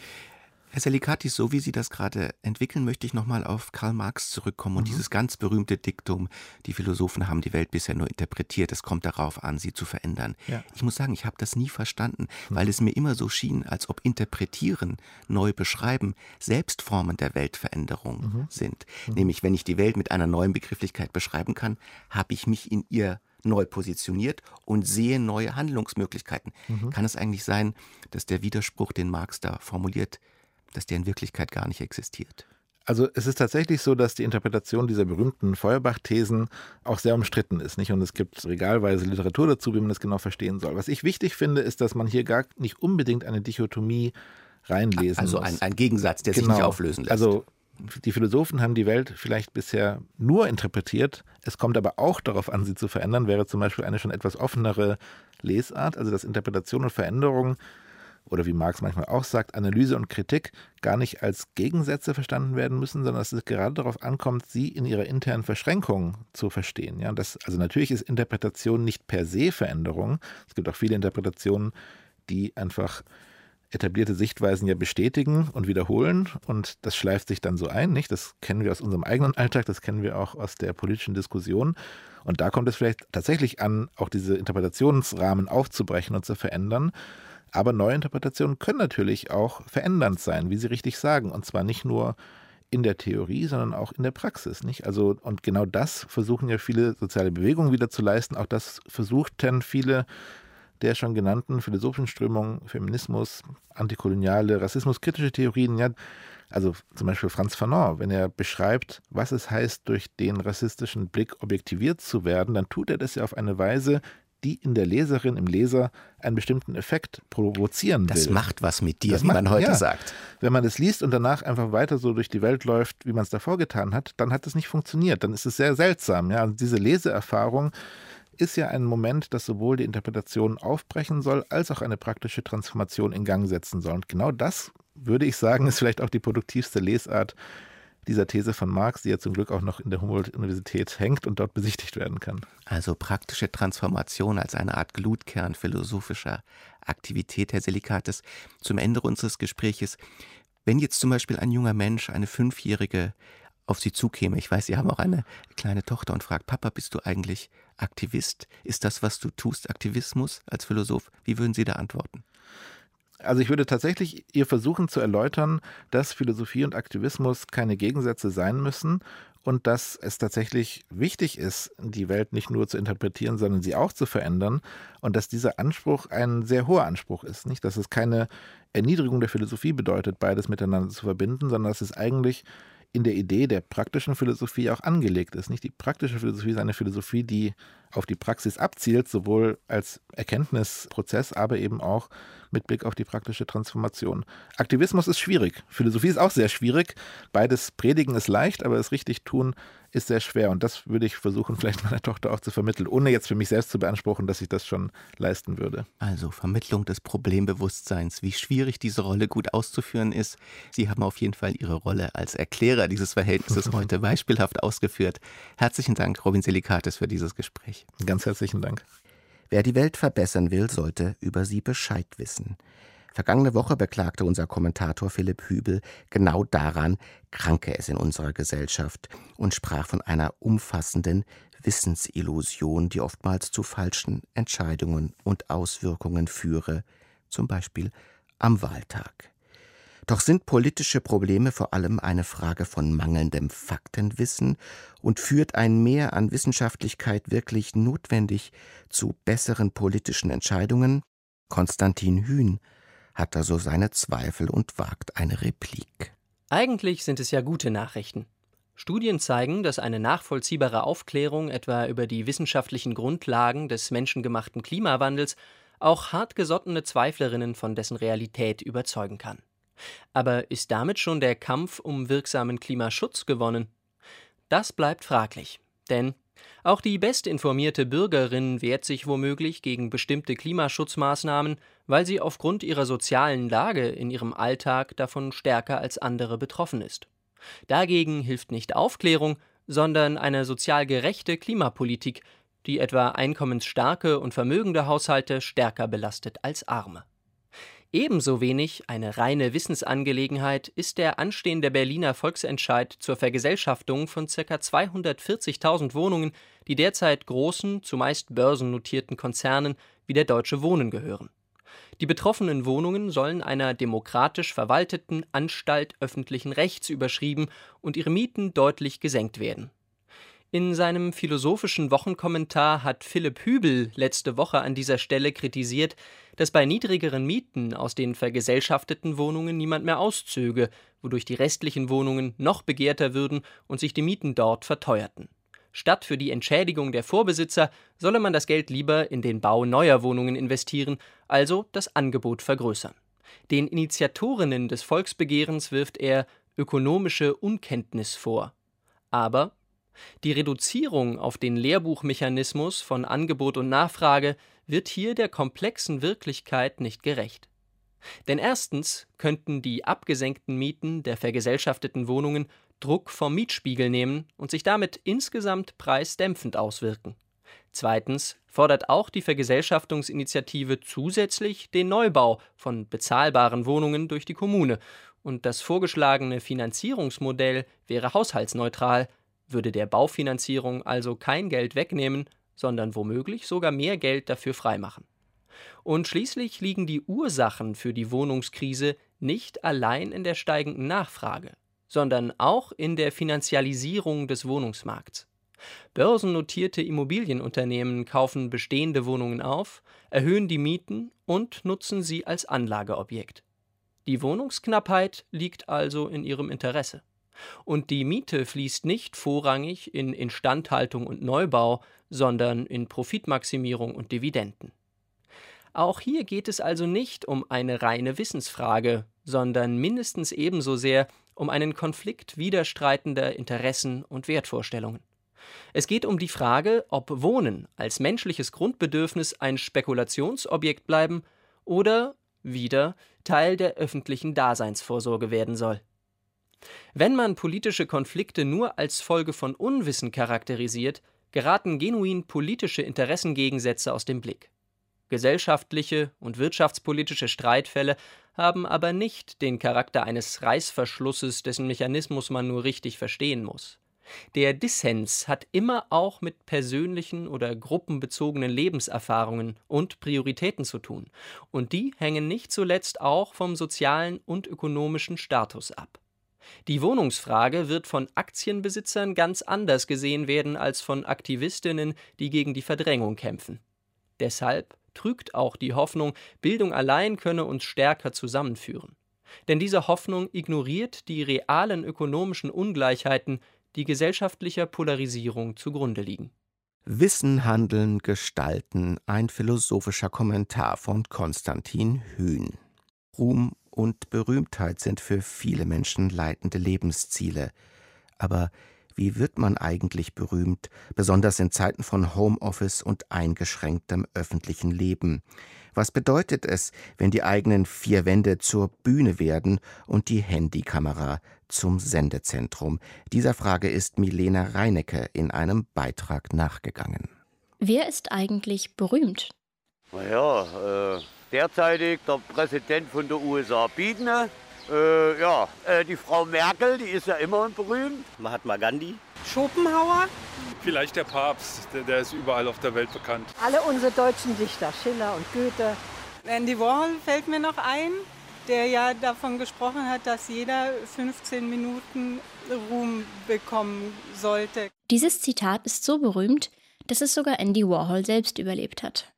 Speaker 2: Herr Selikati, so wie Sie das gerade entwickeln, möchte ich nochmal auf Karl Marx zurückkommen und mhm. dieses ganz berühmte Diktum, die Philosophen haben die Welt bisher nur interpretiert, es kommt darauf an, sie zu verändern. Ja. Ich muss sagen, ich habe das nie verstanden, mhm. weil es mir immer so schien, als ob interpretieren, neu beschreiben, Selbstformen der Weltveränderung mhm. sind. Mhm. Nämlich, wenn ich die Welt mit einer neuen Begrifflichkeit beschreiben kann, habe ich mich in ihr neu positioniert und sehe neue Handlungsmöglichkeiten. Mhm. Kann es eigentlich sein, dass der Widerspruch, den Marx da formuliert, dass der in Wirklichkeit gar nicht existiert.
Speaker 3: Also es ist tatsächlich so, dass die Interpretation dieser berühmten Feuerbach-Thesen auch sehr umstritten ist, nicht? Und es gibt regalweise Literatur dazu, wie man das genau verstehen soll. Was ich wichtig finde, ist, dass man hier gar nicht unbedingt eine Dichotomie reinlesen
Speaker 2: also
Speaker 3: muss.
Speaker 2: Also ein, ein, Gegensatz, der genau. sich nicht auflösen lässt.
Speaker 3: Also die Philosophen haben die Welt vielleicht bisher nur interpretiert. Es kommt aber auch darauf an, sie zu verändern, wäre zum Beispiel eine schon etwas offenere Lesart, also dass Interpretation und Veränderung oder wie Marx manchmal auch sagt, Analyse und Kritik gar nicht als Gegensätze verstanden werden müssen, sondern dass es gerade darauf ankommt, sie in ihrer internen Verschränkung zu verstehen. Ja, das, also natürlich ist Interpretation nicht per se Veränderung. Es gibt auch viele Interpretationen, die einfach etablierte Sichtweisen ja bestätigen und wiederholen und das schleift sich dann so ein, nicht? Das kennen wir aus unserem eigenen Alltag, das kennen wir auch aus der politischen Diskussion und da kommt es vielleicht tatsächlich an, auch diese Interpretationsrahmen aufzubrechen und zu verändern. Aber neue Interpretationen können natürlich auch verändernd sein, wie Sie richtig sagen, und zwar nicht nur in der Theorie, sondern auch in der Praxis, nicht? Also und genau das versuchen ja viele soziale Bewegungen wieder zu leisten. Auch das versuchten viele der schon genannten philosophischen Strömungen, Feminismus, antikoloniale, rassismuskritische Theorien, ja, also zum Beispiel Franz Fanon, wenn er beschreibt, was es heißt, durch den rassistischen Blick objektiviert zu werden, dann tut er das ja auf eine Weise, die in der Leserin, im Leser einen bestimmten Effekt provozieren will.
Speaker 2: Das macht was mit dir, das wie macht, man heute ja. sagt.
Speaker 3: Wenn man es liest und danach einfach weiter so durch die Welt läuft, wie man es davor getan hat, dann hat es nicht funktioniert. Dann ist es sehr seltsam. Ja? Und diese Leseerfahrung ist ja ein Moment, das sowohl die Interpretation aufbrechen soll, als auch eine praktische Transformation in Gang setzen soll. Und genau das, würde ich sagen, ist vielleicht auch die produktivste Lesart dieser These von Marx, die ja zum Glück auch noch in der Humboldt-Universität hängt und dort besichtigt werden kann.
Speaker 2: Also praktische Transformation als eine Art Glutkern philosophischer Aktivität, Herr Selikates. Zum Ende unseres Gespräches, wenn jetzt zum Beispiel ein junger Mensch, eine Fünfjährige, auf Sie zukäme, ich weiß, Sie haben auch eine kleine Tochter und fragt, Papa, bist du eigentlich Aktivist? Ist das, was du tust, Aktivismus als Philosoph? Wie würden Sie da antworten?
Speaker 3: Also ich würde tatsächlich ihr versuchen zu erläutern, dass Philosophie und Aktivismus keine Gegensätze sein müssen und dass es tatsächlich wichtig ist, die Welt nicht nur zu interpretieren, sondern sie auch zu verändern und dass dieser Anspruch ein sehr hoher Anspruch ist, nicht, dass es keine Erniedrigung der Philosophie bedeutet, beides miteinander zu verbinden, sondern dass es eigentlich in der Idee der praktischen Philosophie auch angelegt ist. Nicht die praktische Philosophie ist eine Philosophie, die auf die Praxis abzielt, sowohl als Erkenntnisprozess, aber eben auch mit Blick auf die praktische Transformation. Aktivismus ist schwierig. Philosophie ist auch sehr schwierig. Beides predigen ist leicht, aber es richtig tun ist sehr schwer. Und das würde ich versuchen, (laughs) vielleicht meiner Tochter auch zu vermitteln, ohne jetzt für mich selbst zu beanspruchen, dass ich das schon leisten würde.
Speaker 2: Also Vermittlung des Problembewusstseins, wie schwierig diese Rolle gut auszuführen ist. Sie haben auf jeden Fall Ihre Rolle als Erklärer dieses Verhältnisses (laughs) heute beispielhaft ausgeführt. Herzlichen Dank, Robin Selikates, für dieses Gespräch.
Speaker 3: Ganz herzlichen Dank.
Speaker 2: Wer die Welt verbessern will, sollte über sie Bescheid wissen. Vergangene Woche beklagte unser Kommentator Philipp Hübel genau daran, kranke es in unserer Gesellschaft und sprach von einer umfassenden Wissensillusion, die oftmals zu falschen Entscheidungen und Auswirkungen führe, zum Beispiel am Wahltag. Doch sind politische Probleme vor allem eine Frage von mangelndem Faktenwissen und führt ein Mehr an Wissenschaftlichkeit wirklich notwendig zu besseren politischen Entscheidungen? Konstantin Hühn hat da so seine Zweifel und wagt eine Replik.
Speaker 4: Eigentlich sind es ja gute Nachrichten. Studien zeigen, dass eine nachvollziehbare Aufklärung etwa über die wissenschaftlichen Grundlagen des menschengemachten Klimawandels auch hartgesottene Zweiflerinnen von dessen Realität überzeugen kann. Aber ist damit schon der Kampf um wirksamen Klimaschutz gewonnen? Das bleibt fraglich, denn auch die bestinformierte Bürgerin wehrt sich womöglich gegen bestimmte Klimaschutzmaßnahmen, weil sie aufgrund ihrer sozialen Lage in ihrem Alltag davon stärker als andere betroffen ist. Dagegen hilft nicht Aufklärung, sondern eine sozial gerechte Klimapolitik, die etwa einkommensstarke und vermögende Haushalte stärker belastet als arme. Ebenso wenig eine reine Wissensangelegenheit ist der anstehende Berliner Volksentscheid zur Vergesellschaftung von ca. 240.000 Wohnungen, die derzeit großen, zumeist börsennotierten Konzernen wie der Deutsche Wohnen gehören. Die betroffenen Wohnungen sollen einer demokratisch verwalteten Anstalt öffentlichen Rechts überschrieben und ihre Mieten deutlich gesenkt werden. In seinem philosophischen Wochenkommentar hat Philipp Hübel letzte Woche an dieser Stelle kritisiert, dass bei niedrigeren Mieten aus den vergesellschafteten Wohnungen niemand mehr auszöge, wodurch die restlichen Wohnungen noch begehrter würden und sich die Mieten dort verteuerten. Statt für die Entschädigung der Vorbesitzer solle man das Geld lieber in den Bau neuer Wohnungen investieren, also das Angebot vergrößern. Den Initiatorinnen des Volksbegehrens wirft er ökonomische Unkenntnis vor. Aber die Reduzierung auf den Lehrbuchmechanismus von Angebot und Nachfrage wird hier der komplexen Wirklichkeit nicht gerecht. Denn erstens könnten die abgesenkten Mieten der vergesellschafteten Wohnungen Druck vom Mietspiegel nehmen und sich damit insgesamt preisdämpfend auswirken. Zweitens fordert auch die Vergesellschaftungsinitiative zusätzlich den Neubau von bezahlbaren Wohnungen durch die Kommune, und das vorgeschlagene Finanzierungsmodell wäre haushaltsneutral, würde der Baufinanzierung also kein Geld wegnehmen, sondern womöglich sogar mehr Geld dafür freimachen. Und schließlich liegen die Ursachen für die Wohnungskrise nicht allein in der steigenden Nachfrage, sondern auch in der Finanzialisierung des Wohnungsmarkts. Börsennotierte Immobilienunternehmen kaufen bestehende Wohnungen auf, erhöhen die Mieten und nutzen sie als Anlageobjekt. Die Wohnungsknappheit liegt also in ihrem Interesse. Und die Miete fließt nicht vorrangig in Instandhaltung und Neubau, sondern in Profitmaximierung und Dividenden. Auch hier geht es also nicht um eine reine Wissensfrage, sondern mindestens ebenso sehr um einen Konflikt widerstreitender Interessen und Wertvorstellungen. Es geht um die Frage, ob Wohnen als menschliches Grundbedürfnis ein Spekulationsobjekt bleiben oder wieder Teil der öffentlichen Daseinsvorsorge werden soll. Wenn man politische Konflikte nur als Folge von Unwissen charakterisiert, geraten genuin politische Interessengegensätze aus dem Blick. Gesellschaftliche und wirtschaftspolitische Streitfälle haben aber nicht den Charakter eines Reißverschlusses, dessen Mechanismus man nur richtig verstehen muss. Der Dissens hat immer auch mit persönlichen oder gruppenbezogenen Lebenserfahrungen und Prioritäten zu tun, und die hängen nicht zuletzt auch vom sozialen und ökonomischen Status ab. Die Wohnungsfrage wird von Aktienbesitzern ganz anders gesehen werden als von Aktivistinnen, die gegen die Verdrängung kämpfen. Deshalb trügt auch die Hoffnung, Bildung allein könne uns stärker zusammenführen. Denn diese Hoffnung ignoriert die realen ökonomischen Ungleichheiten, die gesellschaftlicher Polarisierung zugrunde liegen.
Speaker 2: Wissen, Handeln, Gestalten, ein philosophischer Kommentar von Konstantin Hühn. Ruhm und Berühmtheit sind für viele Menschen leitende Lebensziele. Aber wie wird man eigentlich berühmt, besonders in Zeiten von Homeoffice und eingeschränktem öffentlichen Leben? Was bedeutet es, wenn die eigenen vier Wände zur Bühne werden und die Handykamera zum Sendezentrum? Dieser Frage ist Milena Reinecke in einem Beitrag nachgegangen.
Speaker 5: Wer ist eigentlich berühmt?
Speaker 6: Naja, äh, derzeitig der Präsident von der USA Biden. Äh, ja, äh, die Frau Merkel, die ist ja immer berühmt.
Speaker 7: Mahatma Gandhi.
Speaker 8: Schopenhauer.
Speaker 9: Vielleicht der Papst, der, der ist überall auf der Welt bekannt.
Speaker 8: Alle unsere deutschen Dichter, Schiller und Goethe.
Speaker 10: Andy Warhol fällt mir noch ein, der ja davon gesprochen hat, dass jeder 15 Minuten Ruhm bekommen sollte.
Speaker 5: Dieses Zitat ist so berühmt, dass es sogar Andy Warhol selbst überlebt hat.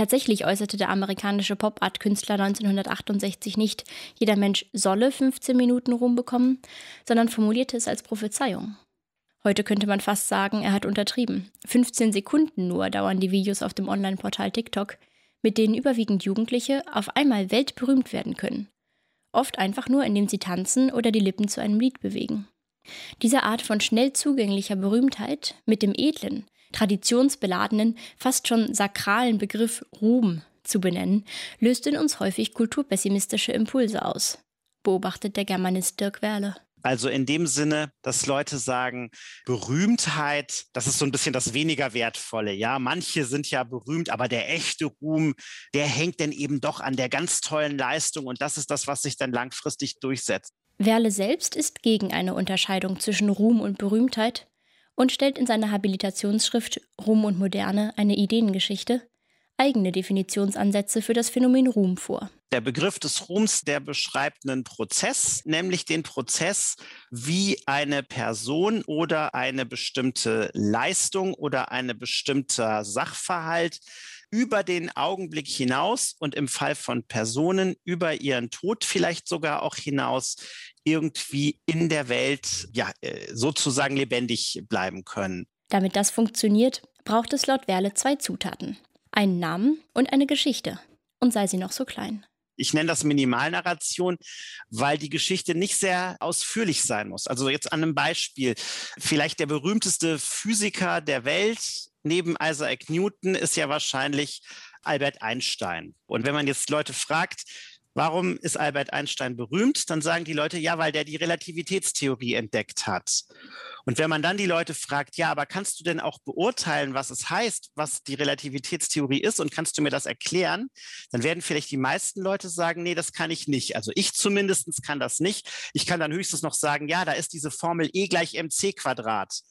Speaker 5: Tatsächlich äußerte der amerikanische Pop-Art-Künstler 1968 nicht, jeder Mensch solle 15 Minuten Ruhm bekommen, sondern formulierte es als Prophezeiung. Heute könnte man fast sagen, er hat untertrieben. 15 Sekunden nur dauern die Videos auf dem Online-Portal TikTok, mit denen überwiegend Jugendliche auf einmal weltberühmt werden können. Oft einfach nur, indem sie tanzen oder die Lippen zu einem Lied bewegen. Diese Art von schnell zugänglicher Berühmtheit mit dem edlen, traditionsbeladenen, fast schon sakralen Begriff Ruhm zu benennen, löst in uns häufig kulturpessimistische Impulse aus, beobachtet der Germanist Dirk Werle.
Speaker 7: Also in dem Sinne, dass Leute sagen, Berühmtheit, das ist so ein bisschen das weniger wertvolle. Ja, manche sind ja berühmt, aber der echte Ruhm, der hängt dann eben doch an der ganz tollen Leistung und das ist das, was sich dann langfristig durchsetzt.
Speaker 5: Werle selbst ist gegen eine Unterscheidung zwischen Ruhm und Berühmtheit und stellt in seiner Habilitationsschrift Ruhm und Moderne eine Ideengeschichte eigene Definitionsansätze für das Phänomen Ruhm vor.
Speaker 7: Der Begriff des Ruhms, der beschreibt einen Prozess, nämlich den Prozess, wie eine Person oder eine bestimmte Leistung oder ein bestimmter Sachverhalt über den Augenblick hinaus und im Fall von Personen über ihren Tod vielleicht sogar auch hinaus irgendwie in der Welt ja, äh, sozusagen lebendig bleiben können.
Speaker 5: Damit das funktioniert, braucht es laut Werle zwei Zutaten. Einen Namen und eine Geschichte. Und sei sie noch so klein.
Speaker 7: Ich nenne das Minimalnarration, weil die Geschichte nicht sehr ausführlich sein muss. Also jetzt an einem Beispiel. Vielleicht der berühmteste Physiker der Welt neben Isaac Newton ist ja wahrscheinlich Albert Einstein. Und wenn man jetzt Leute fragt, Warum ist Albert Einstein berühmt? Dann sagen die Leute, ja, weil der die Relativitätstheorie entdeckt hat. Und wenn man dann die Leute fragt, ja, aber kannst du denn auch beurteilen, was es heißt, was die Relativitätstheorie ist und kannst du mir das erklären? Dann werden vielleicht die meisten Leute sagen, nee, das kann ich nicht. Also ich zumindest kann das nicht. Ich kann dann höchstens noch sagen, ja, da ist diese Formel E gleich mc Quadrat.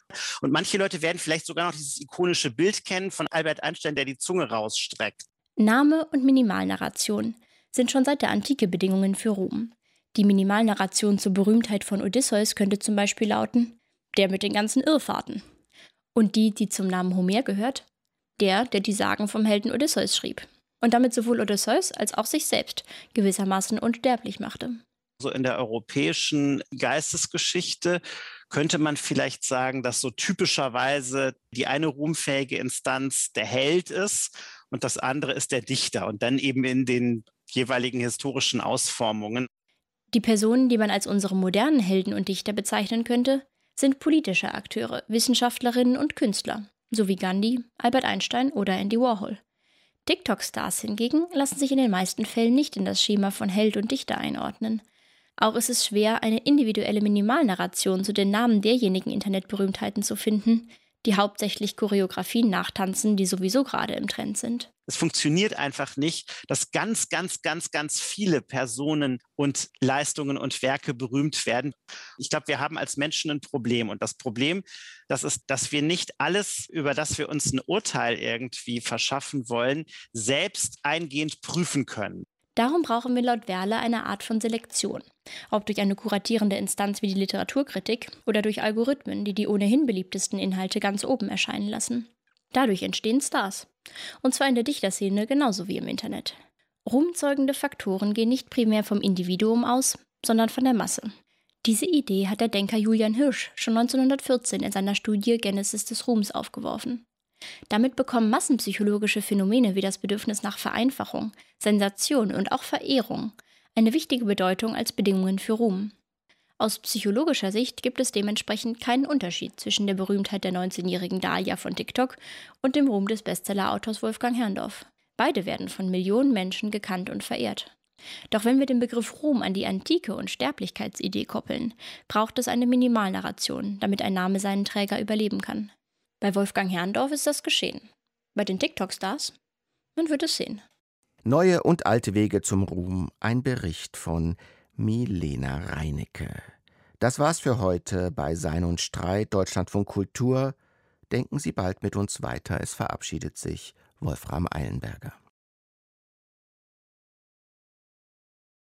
Speaker 7: Und manche Leute werden vielleicht sogar noch dieses ikonische Bild kennen von Albert Einstein, der die Zunge rausstreckt.
Speaker 5: Name und Minimalnarration sind schon seit der Antike Bedingungen für Ruhm. Die Minimalnarration zur Berühmtheit von Odysseus könnte zum Beispiel lauten: Der mit den ganzen Irrfahrten. Und die, die zum Namen Homer gehört? Der, der die Sagen vom Helden Odysseus schrieb. Und damit sowohl Odysseus als auch sich selbst gewissermaßen unsterblich machte.
Speaker 7: So in der europäischen Geistesgeschichte könnte man vielleicht sagen, dass so typischerweise die eine ruhmfähige Instanz der Held ist und das andere ist der Dichter. Und dann eben in den jeweiligen historischen Ausformungen.
Speaker 5: Die Personen, die man als unsere modernen Helden und Dichter bezeichnen könnte, sind politische Akteure, Wissenschaftlerinnen und Künstler, sowie Gandhi, Albert Einstein oder Andy Warhol. TikTok-Stars hingegen lassen sich in den meisten Fällen nicht in das Schema von Held und Dichter einordnen. Auch ist es schwer, eine individuelle Minimalnarration zu den Namen derjenigen Internetberühmtheiten zu finden, die hauptsächlich Choreografien nachtanzen, die sowieso gerade im Trend sind.
Speaker 7: Es funktioniert einfach nicht, dass ganz, ganz, ganz, ganz viele Personen und Leistungen und Werke berühmt werden. Ich glaube, wir haben als Menschen ein Problem. Und das Problem, das ist, dass wir nicht alles, über das wir uns ein Urteil irgendwie verschaffen wollen, selbst eingehend prüfen können.
Speaker 5: Darum brauchen wir laut Werle eine Art von Selektion. Ob durch eine kuratierende Instanz wie die Literaturkritik oder durch Algorithmen, die die ohnehin beliebtesten Inhalte ganz oben erscheinen lassen. Dadurch entstehen Stars. Und zwar in der Dichterszene genauso wie im Internet. Ruhmzeugende Faktoren gehen nicht primär vom Individuum aus, sondern von der Masse. Diese Idee hat der Denker Julian Hirsch schon 1914 in seiner Studie Genesis des Ruhms aufgeworfen. Damit bekommen massenpsychologische Phänomene wie das Bedürfnis nach Vereinfachung, Sensation und auch Verehrung eine wichtige Bedeutung als Bedingungen für Ruhm. Aus psychologischer Sicht gibt es dementsprechend keinen Unterschied zwischen der Berühmtheit der 19-jährigen Dahlia von TikTok und dem Ruhm des Bestsellerautors Wolfgang Herrndorf. Beide werden von Millionen Menschen gekannt und verehrt. Doch wenn wir den Begriff Ruhm an die Antike und Sterblichkeitsidee koppeln, braucht es eine Minimalnarration, damit ein Name seinen Träger überleben kann. Bei Wolfgang Herrndorf ist das geschehen. Bei den TikTok-Stars? Man wird es sehen.
Speaker 2: Neue und alte Wege zum Ruhm. Ein Bericht von Milena Reinecke. Das war's für heute bei Sein und Streit Deutschlandfunk Kultur. Denken Sie bald mit uns weiter. Es verabschiedet sich Wolfram Eilenberger.